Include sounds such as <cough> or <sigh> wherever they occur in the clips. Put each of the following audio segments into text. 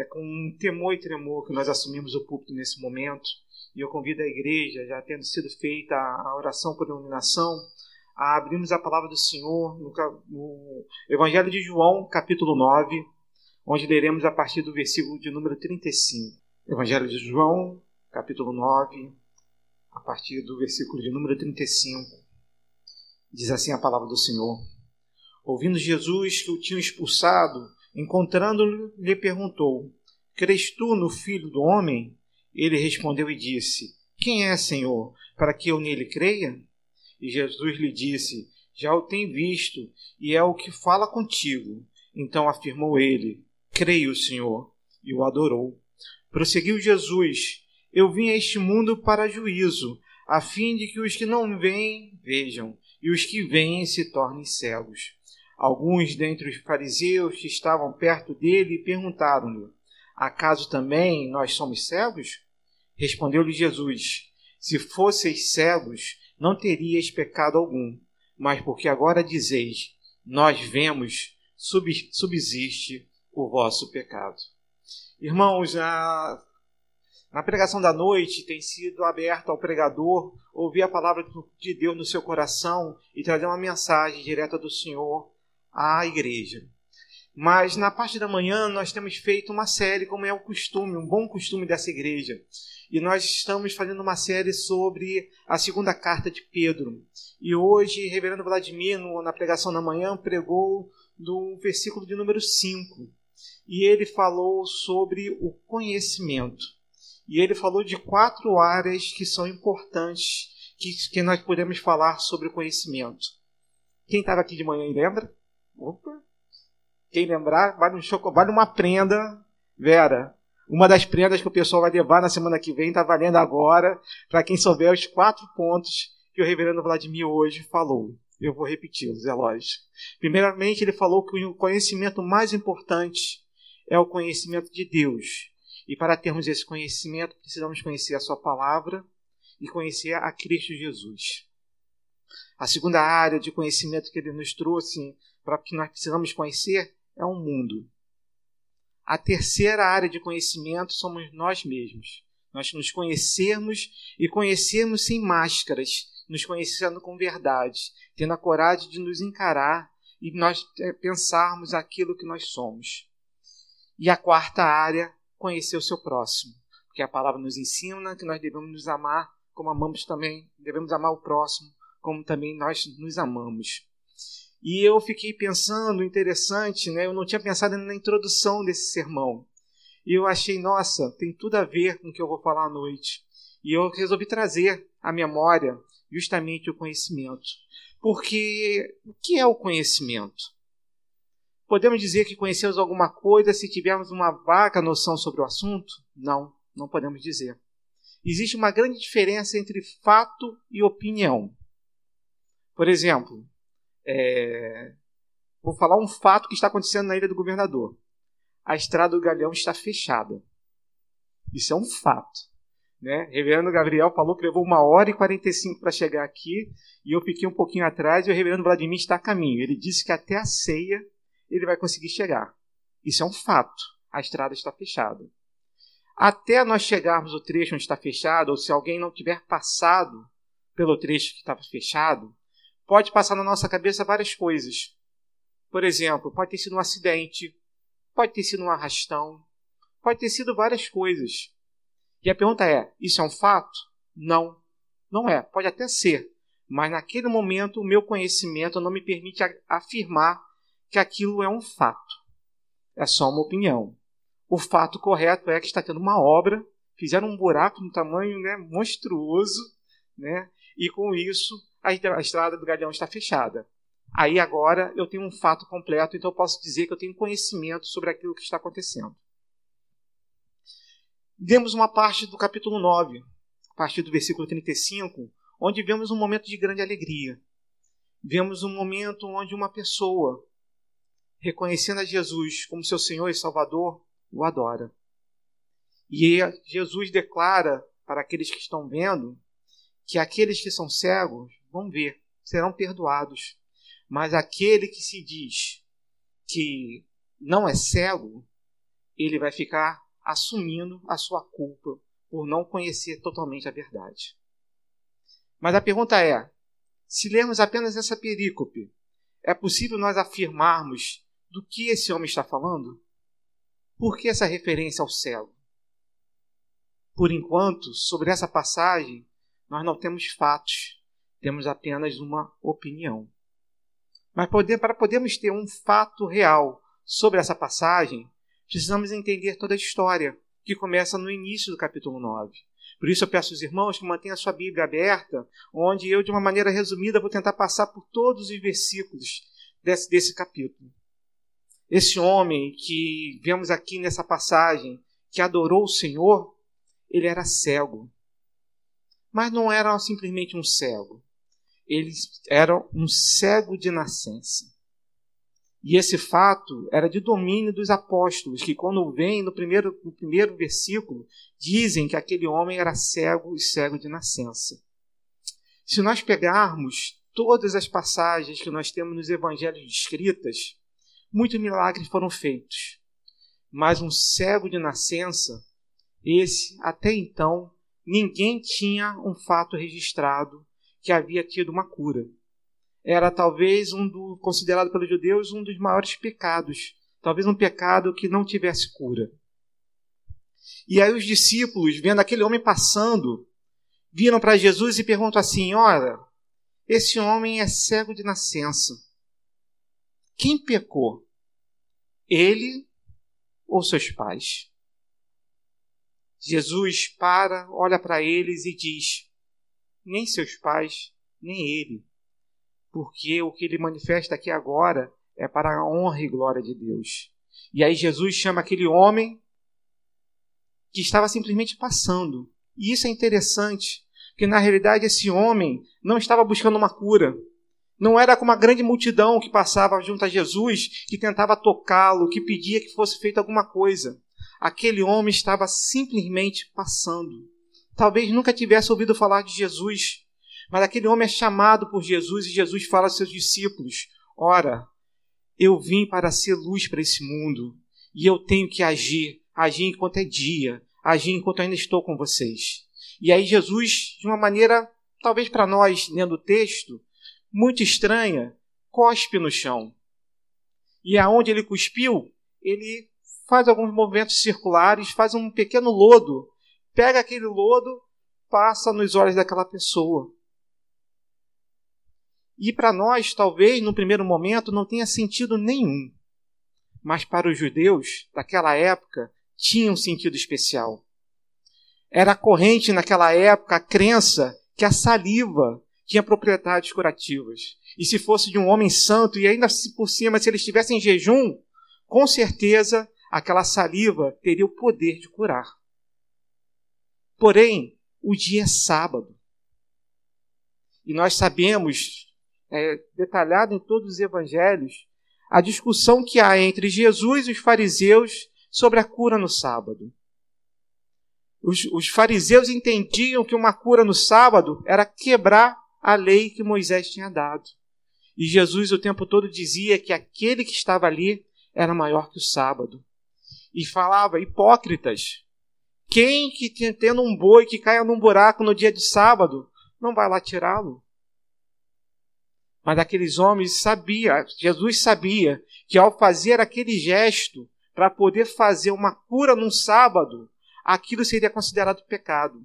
É com temor e tremor que nós assumimos o púlpito nesse momento. E eu convido a igreja, já tendo sido feita a oração por iluminação, a abrirmos a palavra do Senhor no, Evangelho de João, capítulo 9, onde leremos a partir do versículo de número 35. Evangelho de João, capítulo 9, a partir do versículo de número 35. Diz assim a palavra do Senhor. Ouvindo Jesus que o tinham expulsado, encontrando-lhe, lhe perguntou: Crês tu no Filho do Homem? Ele respondeu e disse: Quem é, Senhor, para que eu nele creia? E Jesus lhe disse: Já o tenho visto, e é o que fala contigo. Então afirmou ele: Creio, Senhor, e o adorou. Prosseguiu Jesus: Eu vim a este mundo para juízo, a fim de que os que não veem vejam, e os que veem se tornem cegos. Alguns dentre os fariseus que estavam perto dele perguntaram-lhe: Acaso também nós somos cegos? Respondeu-lhe Jesus: Se fosseis cegos, não teríeis pecado algum, mas porque agora dizeis: Nós vemos, subsiste o vosso pecado. Irmãos, a, na pregação da noite tem sido aberto ao pregador ouvir a palavra de Deus no seu coração e trazer uma mensagem direta do Senhor à igreja. Mas na parte da manhã nós temos feito uma série, como é o costume, um bom costume dessa igreja. E nós estamos fazendo uma série sobre a segunda carta de Pedro. E hoje, Reverendo Vladimir, na pregação da manhã, pregou do versículo de número 5 e ele falou sobre o conhecimento. E ele falou de quatro áreas que são importantes que, que nós podemos falar sobre o conhecimento. Quem estava aqui de manhã lembra? Opa! Quem lembrar, vale um chocolate, vale uma prenda. Vera, uma das prendas que o pessoal vai levar na semana que vem está valendo agora, para quem souber os quatro pontos que o reverendo Vladimir hoje falou. Eu vou repeti-los, é lógico. Primeiramente, ele falou que o conhecimento mais importante é o conhecimento de Deus. E para termos esse conhecimento, precisamos conhecer a Sua palavra e conhecer a Cristo Jesus. A segunda área de conhecimento que ele nos trouxe, para que nós precisamos conhecer, é o mundo. A terceira área de conhecimento somos nós mesmos. Nós nos conhecermos e conhecermos sem máscaras, nos conhecendo com verdade, tendo a coragem de nos encarar e nós é, pensarmos aquilo que nós somos. E a quarta área, conhecer o seu próximo. Porque a palavra nos ensina que nós devemos nos amar como amamos também, devemos amar o próximo, como também nós nos amamos. E eu fiquei pensando, interessante, né? eu não tinha pensado na introdução desse sermão. E eu achei, nossa, tem tudo a ver com o que eu vou falar à noite. E eu resolvi trazer à memória justamente o conhecimento. Porque o que é o conhecimento? Podemos dizer que conhecemos alguma coisa se tivermos uma vaga noção sobre o assunto? Não, não podemos dizer. Existe uma grande diferença entre fato e opinião. Por exemplo, é... vou falar um fato que está acontecendo na Ilha do Governador. A estrada do Galeão está fechada. Isso é um fato. Né? Reverendo Gabriel falou que levou uma hora e 45 para chegar aqui e eu fiquei um pouquinho atrás e o reverendo Vladimir está a caminho. Ele disse que até a ceia ele vai conseguir chegar. Isso é um fato. A estrada está fechada. Até nós chegarmos ao trecho onde está fechado, ou se alguém não tiver passado pelo trecho que estava fechado, pode passar na nossa cabeça várias coisas. Por exemplo, pode ter sido um acidente, pode ter sido um arrastão, pode ter sido várias coisas. E a pergunta é: isso é um fato? Não, não é. Pode até ser, mas naquele momento o meu conhecimento não me permite afirmar que aquilo é um fato. É só uma opinião. O fato correto é que está tendo uma obra, fizeram um buraco no tamanho né, monstruoso, né, e com isso a, estrada do Galeão está fechada. Aí agora eu tenho um fato completo, então eu posso dizer que eu tenho conhecimento sobre aquilo que está acontecendo. Vemos uma parte do capítulo 9, a partir do versículo 35, onde vemos um momento de grande alegria. Vemos um momento onde uma pessoa reconhecendo a Jesus como seu Senhor e Salvador, o adora. E Jesus declara para aqueles que estão vendo que aqueles que são cegos vão ver, serão perdoados. Mas aquele que se diz que não é cego, ele vai ficar assumindo a sua culpa por não conhecer totalmente a verdade. Mas a pergunta é: se lermos apenas essa perícope, é possível nós afirmarmos do que esse homem está falando? Por que essa referência ao cego? Por enquanto, sobre essa passagem, nós não temos fatos, temos apenas uma opinião. Mas poder, para podermos ter um fato real sobre essa passagem, precisamos entender toda a história, que começa no início do capítulo 9. Por isso eu peço aos irmãos que mantenham a sua Bíblia aberta, onde eu, de uma maneira resumida, vou tentar passar por todos os versículos desse, desse capítulo. Esse homem que vemos aqui nessa passagem, que adorou o Senhor, ele era cego. Mas não era simplesmente um cego. Ele era um cego de nascença. E esse fato era de domínio dos apóstolos, que quando vem no primeiro, no primeiro versículo, dizem que aquele homem era cego e cego de nascença. Se nós pegarmos todas as passagens que nós temos nos evangelhos descritas, muitos milagres foram feitos. Mas um cego de nascença, esse até então, ninguém tinha um fato registrado que havia tido uma cura era talvez um do considerado pelos judeus um dos maiores pecados, talvez um pecado que não tivesse cura. E aí os discípulos, vendo aquele homem passando, viram para Jesus e perguntam assim: Ora, esse homem é cego de nascença. Quem pecou? Ele ou seus pais? Jesus para, olha para eles e diz: Nem seus pais, nem ele porque o que ele manifesta aqui agora é para a honra e glória de Deus. E aí Jesus chama aquele homem que estava simplesmente passando. E isso é interessante, porque na realidade esse homem não estava buscando uma cura. Não era como uma grande multidão que passava junto a Jesus, que tentava tocá-lo, que pedia que fosse feita alguma coisa. Aquele homem estava simplesmente passando. Talvez nunca tivesse ouvido falar de Jesus, mas aquele homem é chamado por Jesus e Jesus fala aos seus discípulos: Ora, eu vim para ser luz para esse mundo e eu tenho que agir, agir enquanto é dia, agir enquanto ainda estou com vocês. E aí Jesus, de uma maneira, talvez para nós, lendo o texto, muito estranha, cospe no chão. E aonde ele cuspiu, ele faz alguns movimentos circulares, faz um pequeno lodo, pega aquele lodo, passa nos olhos daquela pessoa. E para nós, talvez, no primeiro momento, não tenha sentido nenhum. Mas para os judeus daquela época, tinha um sentido especial. Era corrente naquela época a crença que a saliva tinha propriedades curativas. E se fosse de um homem santo, e ainda por cima, se ele estivesse em jejum, com certeza aquela saliva teria o poder de curar. Porém, o dia é sábado. E nós sabemos é, detalhado em todos os evangelhos, a discussão que há entre Jesus e os fariseus sobre a cura no sábado. Os, os fariseus entendiam que uma cura no sábado era quebrar a lei que Moisés tinha dado. E Jesus o tempo todo dizia que aquele que estava ali era maior que o sábado. E falava, hipócritas, quem que tendo um boi que caia num buraco no dia de sábado, não vai lá tirá-lo? Mas aqueles homens sabia, Jesus sabia que ao fazer aquele gesto para poder fazer uma cura num sábado, aquilo seria considerado pecado.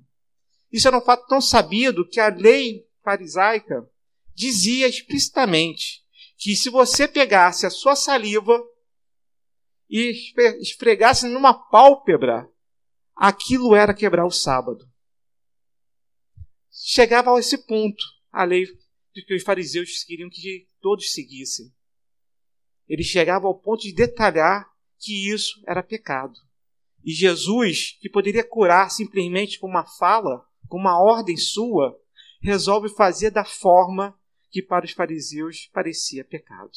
Isso era um fato tão sabido que a lei farisaica dizia explicitamente que se você pegasse a sua saliva e esfregasse numa pálpebra, aquilo era quebrar o sábado. Chegava a esse ponto a lei do que os fariseus queriam que todos seguissem. Ele chegava ao ponto de detalhar que isso era pecado. E Jesus, que poderia curar simplesmente com uma fala, com uma ordem sua, resolve fazer da forma que para os fariseus parecia pecado.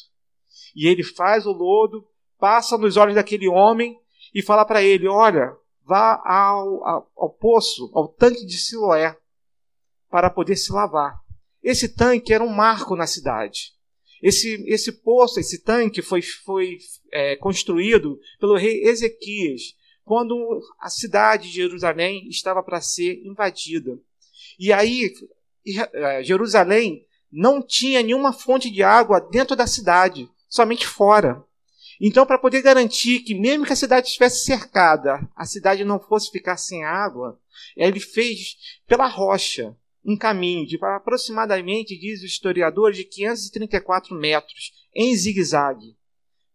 E ele faz o lodo, passa nos olhos daquele homem e fala para ele: Olha, vá ao, ao, ao poço, ao tanque de Siloé, para poder se lavar. Esse tanque era um marco na cidade. Esse, esse poço, esse tanque foi, foi é, construído pelo rei Ezequias, quando a cidade de Jerusalém estava para ser invadida. E aí, é, Jerusalém não tinha nenhuma fonte de água dentro da cidade, somente fora. Então, para poder garantir que, mesmo que a cidade estivesse cercada, a cidade não fosse ficar sem água, ele fez pela rocha um caminho de aproximadamente, diz o historiador, de 534 metros, em zigue-zague.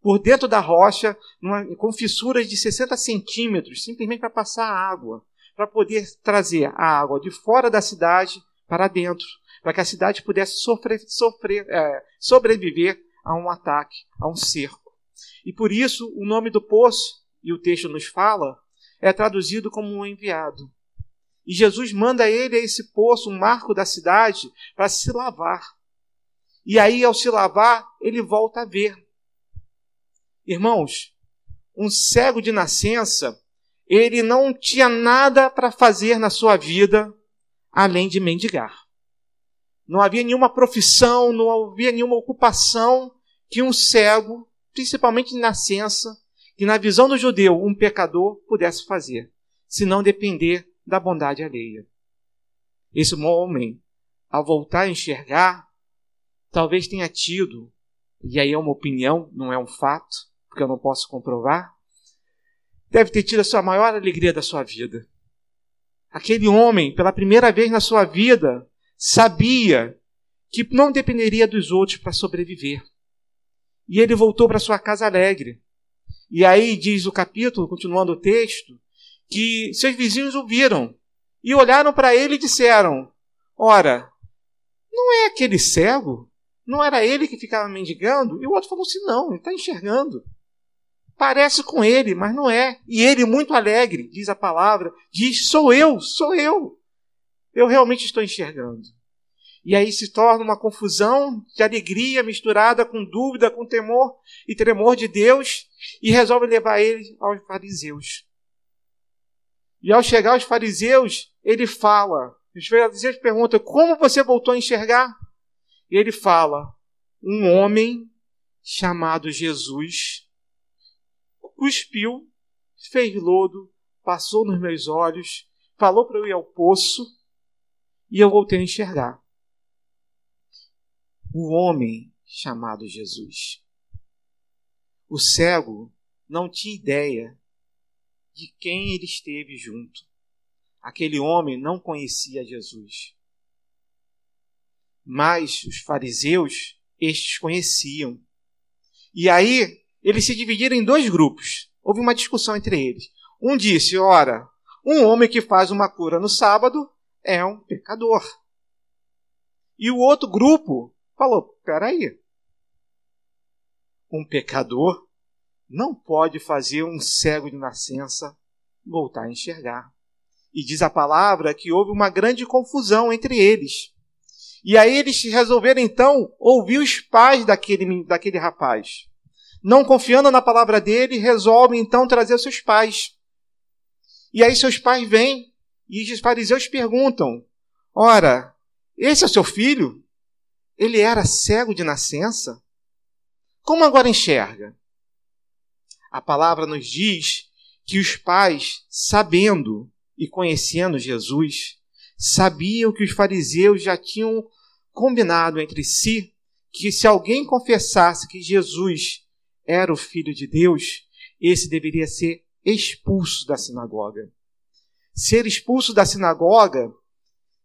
Por dentro da rocha, numa, com fissuras de 60 centímetros, simplesmente para passar água, para poder trazer a água de fora da cidade para dentro, para que a cidade pudesse sofrer, sofrer, é, sobreviver a um ataque, a um cerco. E por isso o nome do poço, e o texto nos fala, é traduzido como um enviado. E Jesus manda ele a esse poço, um marco da cidade, para se lavar. E aí, ao se lavar, ele volta a ver. Irmãos, um cego de nascença, ele não tinha nada para fazer na sua vida além de mendigar. Não havia nenhuma profissão, não havia nenhuma ocupação que um cego, principalmente de nascença, que na visão do judeu um pecador pudesse fazer, se não depender da bondade alheia. Esse homem, ao voltar a enxergar, talvez tenha tido, e aí é uma opinião, não é um fato, porque eu não posso comprovar, deve ter tido a sua maior alegria da sua vida. Aquele homem, pela primeira vez na sua vida, sabia que não dependeria dos outros para sobreviver. E ele voltou para sua casa alegre. E aí diz o capítulo, continuando o texto, que seus vizinhos o viram e olharam para ele e disseram: Ora, não é aquele cego? Não era ele que ficava mendigando? E o outro falou assim: Não, ele está enxergando. Parece com ele, mas não é. E ele, muito alegre, diz a palavra, diz: Sou eu, sou eu. Eu realmente estou enxergando. E aí se torna uma confusão de alegria misturada com dúvida, com temor e tremor de Deus, e resolve levar ele aos fariseus. E ao chegar aos fariseus, ele fala. Os fariseus perguntam: Como você voltou a enxergar? E ele fala: Um homem chamado Jesus cuspiu, fez lodo, passou nos meus olhos, falou para eu ir ao poço e eu voltei a enxergar. Um homem chamado Jesus. O cego não tinha ideia de quem ele esteve junto. Aquele homem não conhecia Jesus. Mas os fariseus, estes conheciam. E aí, eles se dividiram em dois grupos. Houve uma discussão entre eles. Um disse: ora, um homem que faz uma cura no sábado é um pecador. E o outro grupo falou: peraí. Um pecador não pode fazer um cego de nascença voltar a enxergar. E diz a palavra que houve uma grande confusão entre eles. E aí eles resolveram então ouvir os pais daquele, daquele rapaz. Não confiando na palavra dele, resolvem então trazer seus pais. E aí seus pais vêm e os fariseus perguntam: Ora, esse é o seu filho? Ele era cego de nascença? Como agora enxerga? A palavra nos diz que os pais, sabendo e conhecendo Jesus, sabiam que os fariseus já tinham combinado entre si que se alguém confessasse que Jesus era o Filho de Deus, esse deveria ser expulso da sinagoga. Ser expulso da sinagoga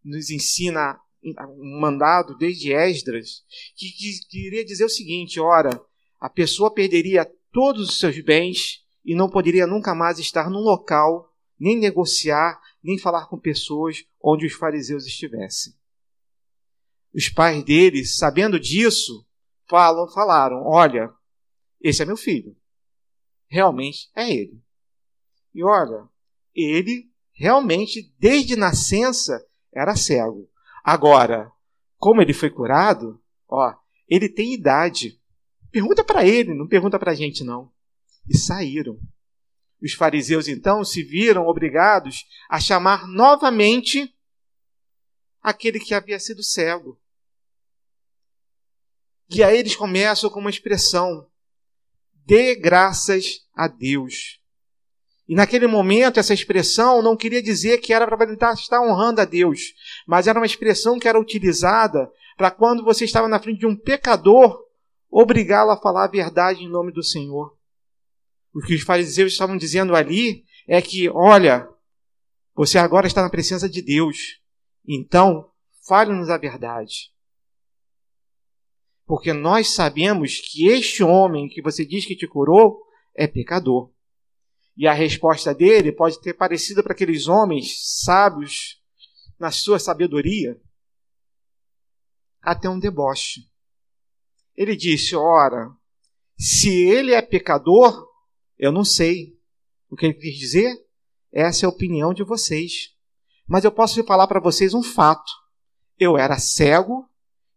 nos ensina um mandado desde Esdras, que, que queria dizer o seguinte: ora, a pessoa perderia todos os seus bens e não poderia nunca mais estar num local, nem negociar, nem falar com pessoas onde os fariseus estivessem. Os pais dele, sabendo disso, falam, falaram: Olha, esse é meu filho. Realmente é ele. E olha, ele realmente, desde nascença, era cego. Agora, como ele foi curado, ó, ele tem idade. Pergunta para ele, não pergunta para a gente, não. E saíram. Os fariseus então se viram obrigados a chamar novamente aquele que havia sido cego. E aí eles começam com uma expressão: dê graças a Deus. E naquele momento, essa expressão não queria dizer que era para estar honrando a Deus, mas era uma expressão que era utilizada para quando você estava na frente de um pecador, obrigá-lo a falar a verdade em nome do Senhor. O que os fariseus estavam dizendo ali é que, olha, você agora está na presença de Deus, então fale-nos a verdade. Porque nós sabemos que este homem que você diz que te curou é pecador. E a resposta dele pode ter parecido para aqueles homens sábios, na sua sabedoria, até um deboche. Ele disse: Ora, se ele é pecador, eu não sei. O que ele quis dizer? Essa é a opinião de vocês. Mas eu posso falar para vocês um fato. Eu era cego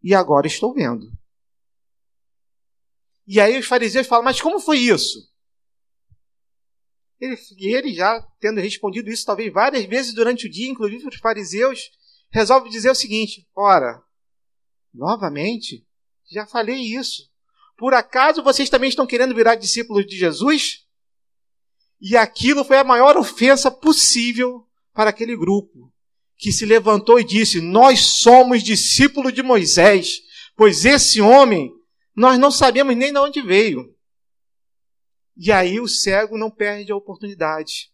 e agora estou vendo. E aí os fariseus falam: Mas como foi isso? Ele, ele já tendo respondido isso talvez várias vezes durante o dia, inclusive os fariseus, resolve dizer o seguinte: ora, novamente, já falei isso. Por acaso vocês também estão querendo virar discípulos de Jesus? E aquilo foi a maior ofensa possível para aquele grupo, que se levantou e disse: Nós somos discípulos de Moisés, pois esse homem nós não sabemos nem de onde veio. E aí o cego não perde a oportunidade.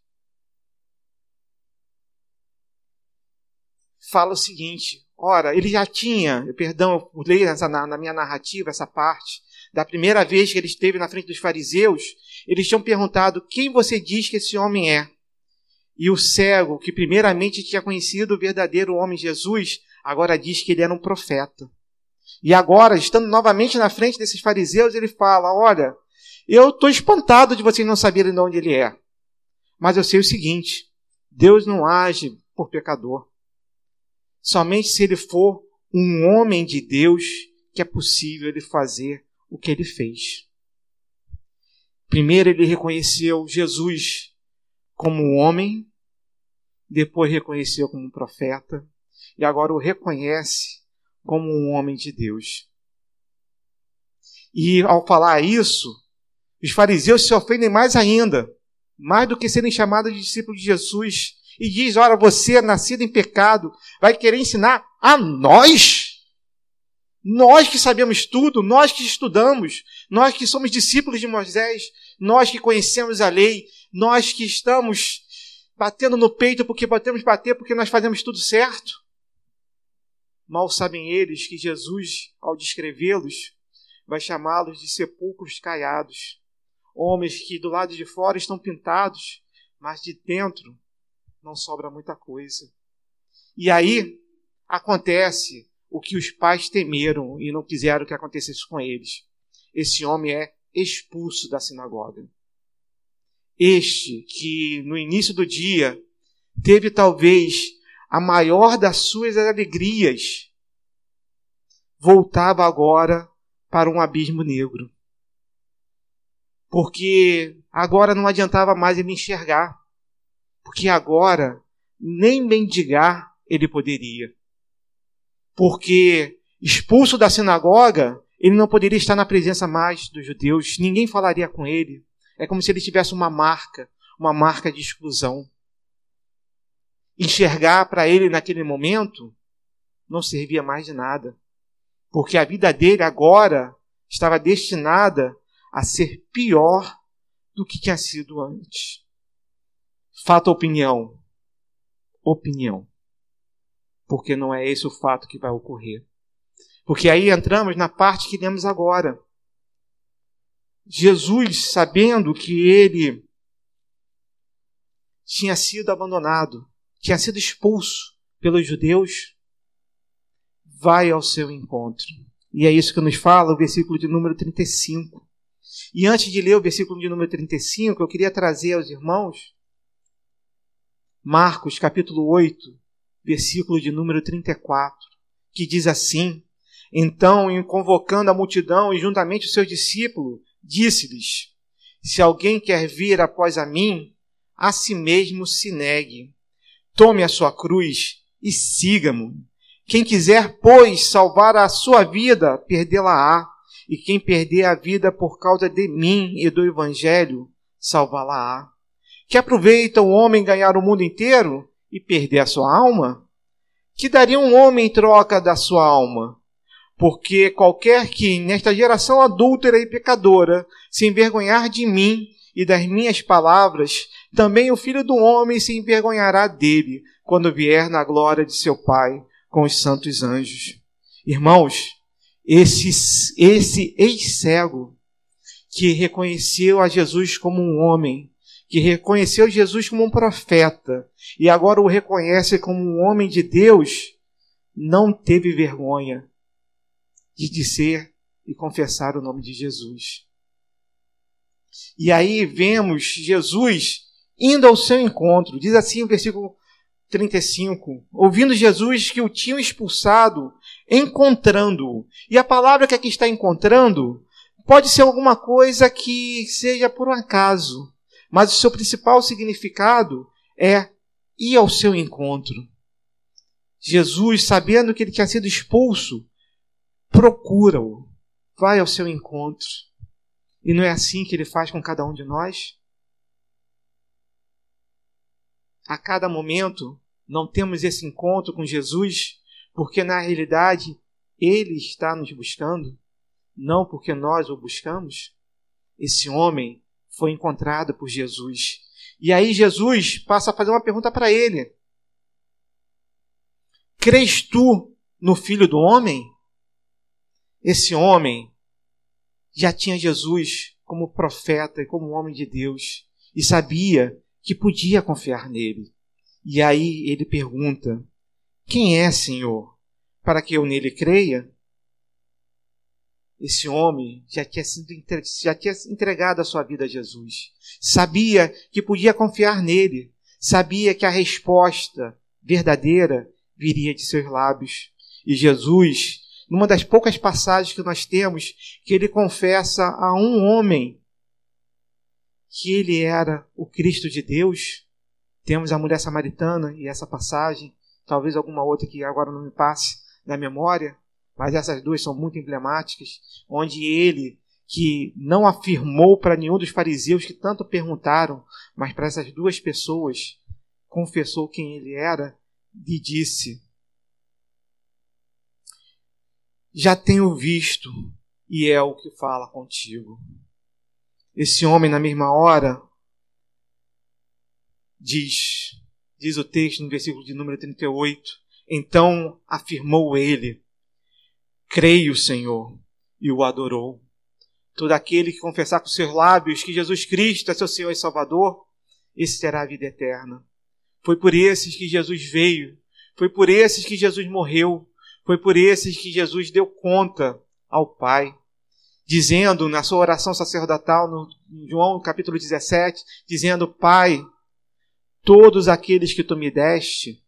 Fala o seguinte: ora, ele já tinha, perdão, eu leio na, na minha narrativa essa parte, da primeira vez que ele esteve na frente dos fariseus, eles tinham perguntado: quem você diz que esse homem é? E o cego, que primeiramente tinha conhecido o verdadeiro homem Jesus, agora diz que ele era um profeta. E agora, estando novamente na frente desses fariseus, ele fala: Olha, eu estou espantado de vocês não saberem de onde ele é. Mas eu sei o seguinte: Deus não age por pecador. Somente se ele for um homem de Deus que é possível ele fazer o que ele fez. Primeiro ele reconheceu Jesus como um homem, depois reconheceu como um profeta e agora o reconhece como um homem de Deus. E ao falar isso, os fariseus se ofendem mais ainda, mais do que serem chamados de discípulos de Jesus. E diz: Ora, você, nascido em pecado, vai querer ensinar a nós? Nós que sabemos tudo, nós que estudamos, nós que somos discípulos de Moisés, nós que conhecemos a lei, nós que estamos batendo no peito porque podemos bater porque nós fazemos tudo certo. Mal sabem eles que Jesus, ao descrevê-los, vai chamá-los de sepulcros caiados homens que do lado de fora estão pintados, mas de dentro não sobra muita coisa. E aí acontece o que os pais temeram e não quiseram que acontecesse com eles. Esse homem é expulso da sinagoga. Este que no início do dia teve talvez a maior das suas alegrias, voltava agora para um abismo negro porque agora não adiantava mais ele enxergar, porque agora nem mendigar ele poderia. Porque expulso da sinagoga, ele não poderia estar na presença mais dos judeus, ninguém falaria com ele. É como se ele tivesse uma marca, uma marca de exclusão. Enxergar para ele naquele momento não servia mais de nada, porque a vida dele agora estava destinada a ser pior do que tinha sido antes. Fato opinião? Opinião. Porque não é esse o fato que vai ocorrer. Porque aí entramos na parte que lemos agora. Jesus, sabendo que ele tinha sido abandonado, tinha sido expulso pelos judeus, vai ao seu encontro. E é isso que nos fala o versículo de número 35. E antes de ler o versículo de número 35, eu queria trazer aos irmãos Marcos capítulo 8, versículo de número 34, que diz assim: Então, convocando a multidão e juntamente os seus discípulos, disse-lhes: Se alguém quer vir após a mim, a si mesmo se negue. Tome a sua cruz e siga-me. Quem quiser, pois, salvar a sua vida, perdê-la-á e quem perder a vida por causa de mim e do Evangelho, salvá-la-á. Que aproveita o homem ganhar o mundo inteiro e perder a sua alma? Que daria um homem em troca da sua alma? Porque qualquer que, nesta geração adúltera e pecadora, se envergonhar de mim e das minhas palavras, também o filho do homem se envergonhará dele, quando vier na glória de seu Pai com os santos anjos. Irmãos, esse, esse ex-cego que reconheceu a Jesus como um homem, que reconheceu Jesus como um profeta e agora o reconhece como um homem de Deus, não teve vergonha de dizer e confessar o nome de Jesus. E aí vemos Jesus indo ao seu encontro. Diz assim o versículo 35. Ouvindo Jesus que o tinham expulsado, encontrando-o. E a palavra que aqui está encontrando pode ser alguma coisa que seja por um acaso, mas o seu principal significado é ir ao seu encontro. Jesus, sabendo que ele tinha sido expulso, procura-o, vai ao seu encontro. E não é assim que ele faz com cada um de nós? A cada momento não temos esse encontro com Jesus, porque na realidade ele está nos buscando, não porque nós o buscamos. Esse homem foi encontrado por Jesus. E aí Jesus passa a fazer uma pergunta para ele: Crês tu no Filho do Homem? Esse homem já tinha Jesus como profeta e como homem de Deus e sabia que podia confiar nele. E aí ele pergunta: Quem é, Senhor, para que eu nele creia? Esse homem já tinha, sido, já tinha entregado a sua vida a Jesus. Sabia que podia confiar nele. Sabia que a resposta verdadeira viria de seus lábios. E Jesus numa das poucas passagens que nós temos, que ele confessa a um homem que ele era o Cristo de Deus. Temos a mulher samaritana e essa passagem, talvez alguma outra que agora não me passe na memória, mas essas duas são muito emblemáticas, onde ele que não afirmou para nenhum dos fariseus que tanto perguntaram, mas para essas duas pessoas confessou quem ele era e disse: já tenho visto e é o que fala contigo. Esse homem, na mesma hora, diz, diz o texto no versículo de número 38, então afirmou ele: Creio, Senhor, e o adorou. Todo aquele que confessar com seus lábios que Jesus Cristo é seu Senhor e Salvador, esse terá a vida eterna. Foi por esses que Jesus veio, foi por esses que Jesus morreu, foi por esses que Jesus deu conta ao Pai, dizendo na sua oração sacerdotal, no João capítulo 17, dizendo: Pai, todos aqueles que tu me deste,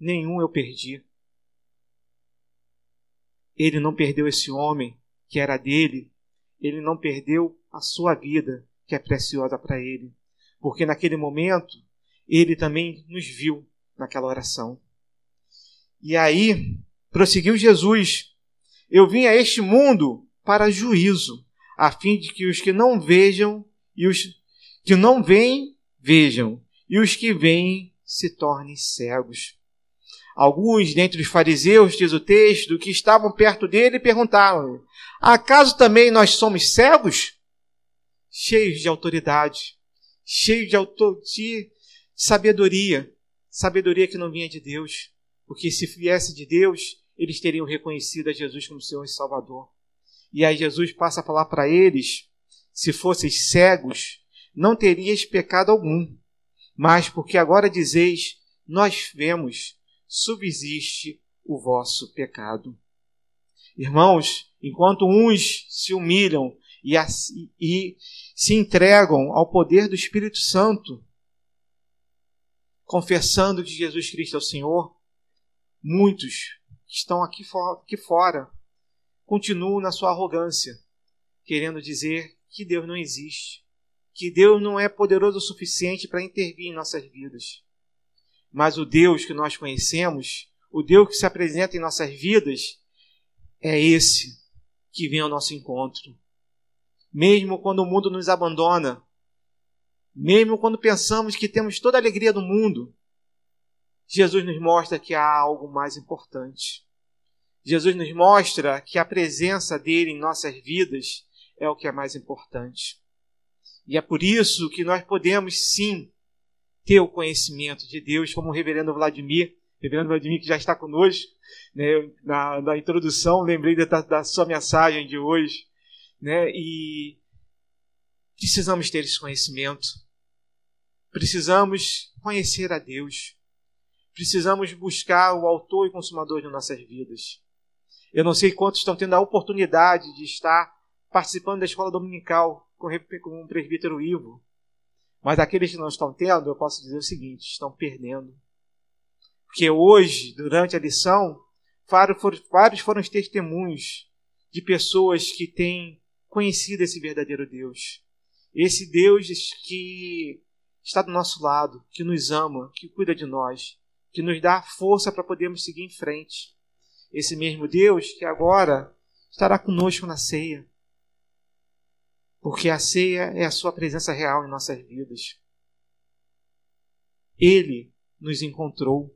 nenhum eu perdi. Ele não perdeu esse homem que era dele, ele não perdeu a sua vida, que é preciosa para ele, porque naquele momento ele também nos viu naquela oração. E aí, prosseguiu Jesus: Eu vim a este mundo para juízo, a fim de que os que não vejam e os que não veem vejam, e os que veem se tornem cegos. Alguns dentre os fariseus, diz o texto, que estavam perto dele, perguntaram: Acaso também nós somos cegos? Cheios de autoridade, cheios de, de sabedoria, sabedoria que não vinha de Deus. Porque se viesse de Deus, eles teriam reconhecido a Jesus como Senhor e Salvador. E aí Jesus passa a falar para eles: se fosseis cegos, não terias pecado algum. Mas porque agora dizeis, nós vemos, subsiste o vosso pecado. Irmãos, enquanto uns se humilham e, e se entregam ao poder do Espírito Santo, confessando que Jesus Cristo é o Senhor, Muitos estão aqui, for aqui fora continuam na sua arrogância, querendo dizer que Deus não existe, que Deus não é poderoso o suficiente para intervir em nossas vidas. Mas o Deus que nós conhecemos, o Deus que se apresenta em nossas vidas, é esse que vem ao nosso encontro. Mesmo quando o mundo nos abandona, mesmo quando pensamos que temos toda a alegria do mundo, Jesus nos mostra que há algo mais importante. Jesus nos mostra que a presença dele em nossas vidas é o que é mais importante. E é por isso que nós podemos sim ter o conhecimento de Deus, como o reverendo Vladimir, reverendo Vladimir que já está conosco, né, na, na introdução, lembrei da, da sua mensagem de hoje, né, e precisamos ter esse conhecimento, precisamos conhecer a Deus, precisamos buscar o autor e consumador de nossas vidas. Eu não sei quantos estão tendo a oportunidade de estar participando da escola dominical com o presbítero Ivo. Mas aqueles que não estão tendo, eu posso dizer o seguinte: estão perdendo. Porque hoje, durante a lição, vários foram os testemunhos de pessoas que têm conhecido esse verdadeiro Deus. Esse Deus que está do nosso lado, que nos ama, que cuida de nós, que nos dá força para podermos seguir em frente. Esse mesmo Deus que agora estará conosco na ceia. Porque a ceia é a sua presença real em nossas vidas. Ele nos encontrou.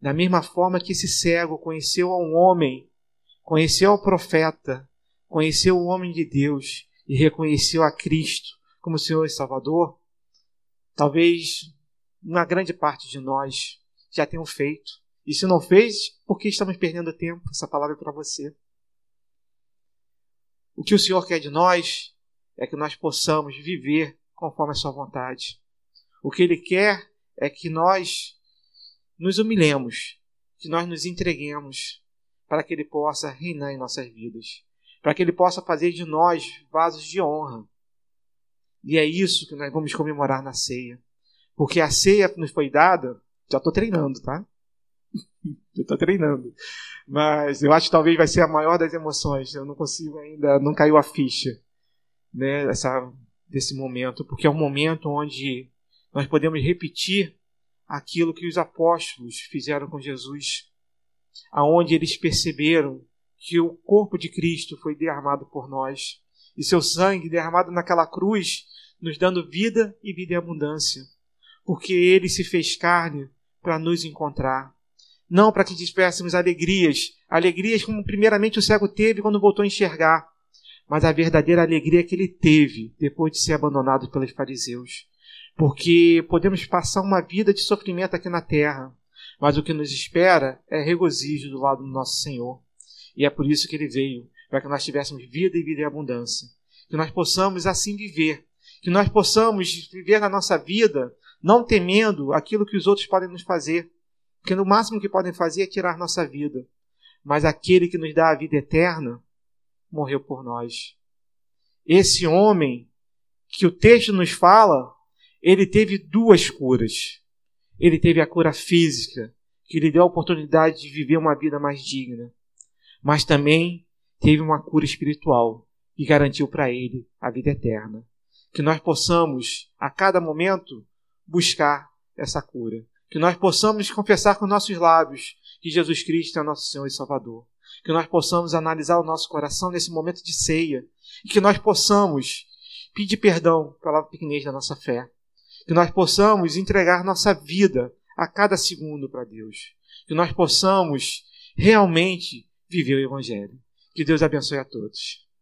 Da mesma forma que esse cego conheceu a um homem, conheceu ao profeta, conheceu o homem de Deus e reconheceu a Cristo como Senhor e Salvador, talvez uma grande parte de nós já tenham feito. E se não fez, por que estamos perdendo tempo? Essa palavra é para você. O que o Senhor quer de nós é que nós possamos viver conforme a Sua vontade. O que Ele quer é que nós nos humilhemos, que nós nos entreguemos para que Ele possa reinar em nossas vidas, para que Ele possa fazer de nós vasos de honra. E é isso que nós vamos comemorar na ceia. Porque a ceia nos foi dada já estou treinando, tá? <laughs> Já estou treinando. Mas eu acho que talvez vai ser a maior das emoções. Eu não consigo ainda, não caiu a ficha né, dessa, desse momento, porque é um momento onde nós podemos repetir aquilo que os apóstolos fizeram com Jesus, aonde eles perceberam que o corpo de Cristo foi derramado por nós e seu sangue derramado naquela cruz, nos dando vida e vida em abundância, porque ele se fez carne para nos encontrar. Não para que tivéssemos alegrias, alegrias como primeiramente o cego teve quando voltou a enxergar, mas a verdadeira alegria que ele teve depois de ser abandonado pelos fariseus. Porque podemos passar uma vida de sofrimento aqui na terra, mas o que nos espera é regozijo do lado do nosso Senhor. E é por isso que ele veio, para que nós tivéssemos vida e vida em abundância. Que nós possamos assim viver, que nós possamos viver na nossa vida não temendo aquilo que os outros podem nos fazer, porque no máximo que podem fazer é tirar nossa vida. Mas aquele que nos dá a vida eterna morreu por nós. Esse homem que o texto nos fala, ele teve duas curas. Ele teve a cura física, que lhe deu a oportunidade de viver uma vida mais digna, mas também teve uma cura espiritual, que garantiu para ele a vida eterna. Que nós possamos, a cada momento, buscar essa cura. Que nós possamos confessar com nossos lábios que Jesus Cristo é nosso Senhor e Salvador. Que nós possamos analisar o nosso coração nesse momento de ceia. E que nós possamos pedir perdão pela pequenez da nossa fé. Que nós possamos entregar nossa vida a cada segundo para Deus. Que nós possamos realmente viver o Evangelho. Que Deus abençoe a todos.